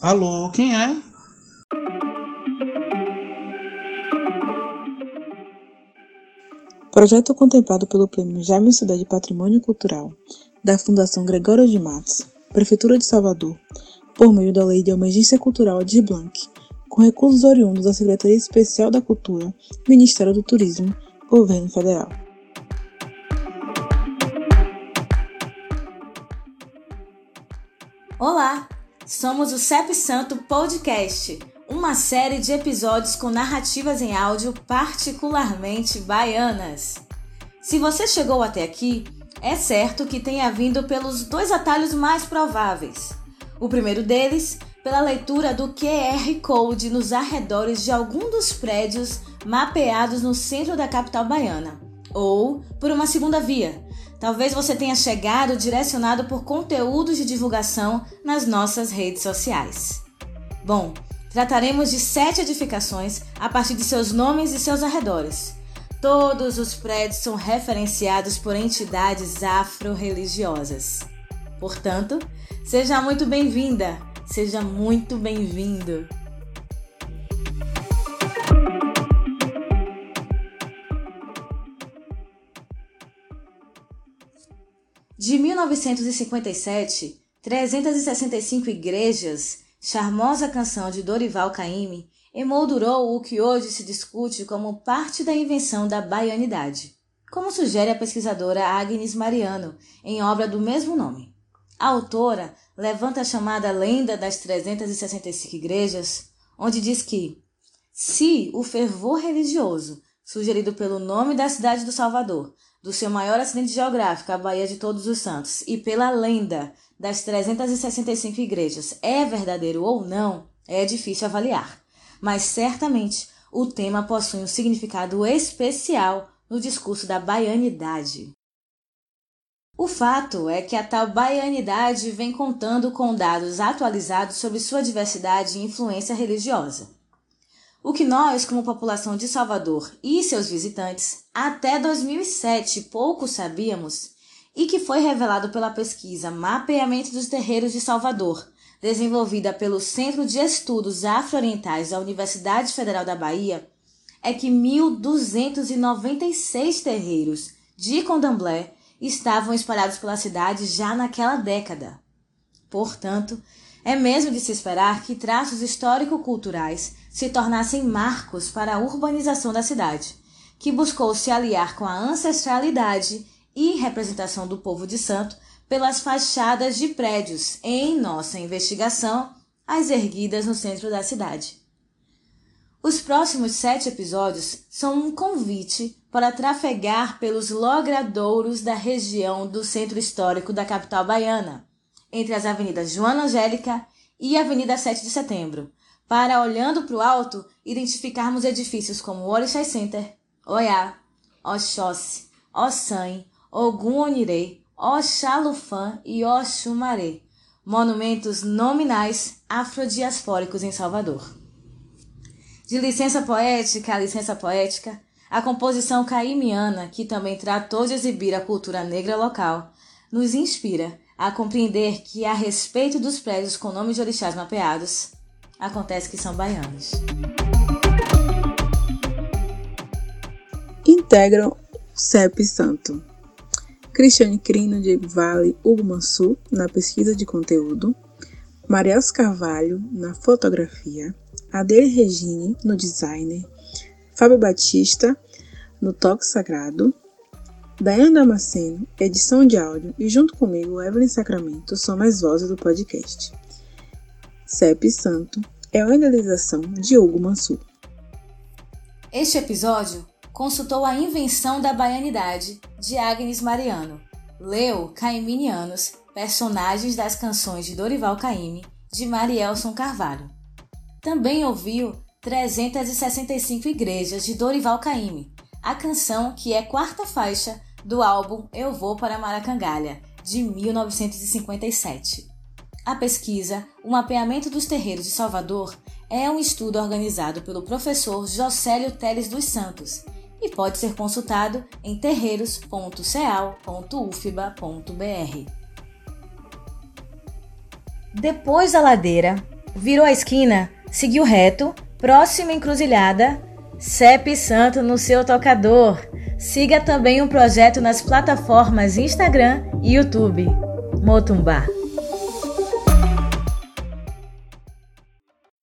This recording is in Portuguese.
Alô, quem é? Projeto contemplado pelo Prêmio Jaime Sudé de Patrimônio Cultural da Fundação Gregório de Matos, Prefeitura de Salvador, por meio da Lei de Emergência Cultural de Blanc, com recursos oriundos da Secretaria Especial da Cultura, Ministério do Turismo, Governo Federal. Olá, somos o CEP Santo Podcast, uma série de episódios com narrativas em áudio particularmente baianas. Se você chegou até aqui, é certo que tenha vindo pelos dois atalhos mais prováveis. O primeiro deles, pela leitura do QR Code nos arredores de algum dos prédios mapeados no centro da capital baiana, ou por uma segunda via, Talvez você tenha chegado direcionado por conteúdos de divulgação nas nossas redes sociais. Bom, trataremos de sete edificações a partir de seus nomes e seus arredores. Todos os prédios são referenciados por entidades afro-religiosas. Portanto, seja muito bem-vinda, seja muito bem-vindo. De 1957, 365 igrejas, charmosa canção de Dorival Caymmi, emoldurou o que hoje se discute como parte da invenção da baianidade, como sugere a pesquisadora Agnes Mariano, em obra do mesmo nome. A autora levanta a chamada lenda das 365 igrejas, onde diz que, se o fervor religioso sugerido pelo nome da cidade do Salvador do seu maior acidente geográfico, a Baía de Todos os Santos, e pela lenda das 365 igrejas é verdadeiro ou não, é difícil avaliar. Mas certamente o tema possui um significado especial no discurso da baianidade. O fato é que a tal baianidade vem contando com dados atualizados sobre sua diversidade e influência religiosa. O que nós, como população de Salvador e seus visitantes, até 2007 pouco sabíamos e que foi revelado pela pesquisa Mapeamento dos Terreiros de Salvador, desenvolvida pelo Centro de Estudos Afro-Orientais da Universidade Federal da Bahia, é que 1.296 terreiros de Condomblé estavam espalhados pela cidade já naquela década. Portanto, é mesmo de se esperar que traços histórico-culturais se tornassem marcos para a urbanização da cidade, que buscou se aliar com a ancestralidade e representação do povo de santo pelas fachadas de prédios em nossa investigação, as erguidas no centro da cidade. Os próximos sete episódios são um convite para trafegar pelos logradouros da região do centro histórico da capital baiana, entre as avenidas Joana Angélica e Avenida 7 de Setembro, para, olhando para o alto, identificarmos edifícios como o Orixá Center, Oiá, Oxóssi, Ossan, Ogum Onirê, Oxalufã e Oxumaré, monumentos nominais afrodiaspóricos em Salvador. De licença poética a licença poética, a composição caimiana, que também tratou de exibir a cultura negra local, nos inspira a compreender que, a respeito dos prédios com nomes de orixás mapeados, acontece que são baianos. Integram o CEP Santo. Cristiane Crino, Diego Vale, Hugo Mansur, na pesquisa de conteúdo. Mariels Carvalho, na fotografia. Adele Regine, no designer. Fábio Batista, no toque sagrado. Dayana Damasceno, edição de áudio, e junto comigo, Evelyn Sacramento, são as vozes do podcast. CEP Santo é uma idealização de Hugo Mansur. Este episódio consultou a invenção da baianidade de Agnes Mariano, leu Caiminianos, personagens das canções de Dorival Caymmi, de Marielson Carvalho. Também ouviu 365 Igrejas de Dorival Caymmi, a canção que é quarta faixa do álbum Eu Vou para Maracangalha, de 1957. A pesquisa O Mapeamento dos Terreiros de Salvador é um estudo organizado pelo professor Jocélio Teles dos Santos e pode ser consultado em terreiros.ceal.ufba.br. Depois da ladeira, Virou a esquina, seguiu reto, próxima encruzilhada, CEP Santo no seu tocador. Siga também o projeto nas plataformas Instagram e YouTube. Motumbá.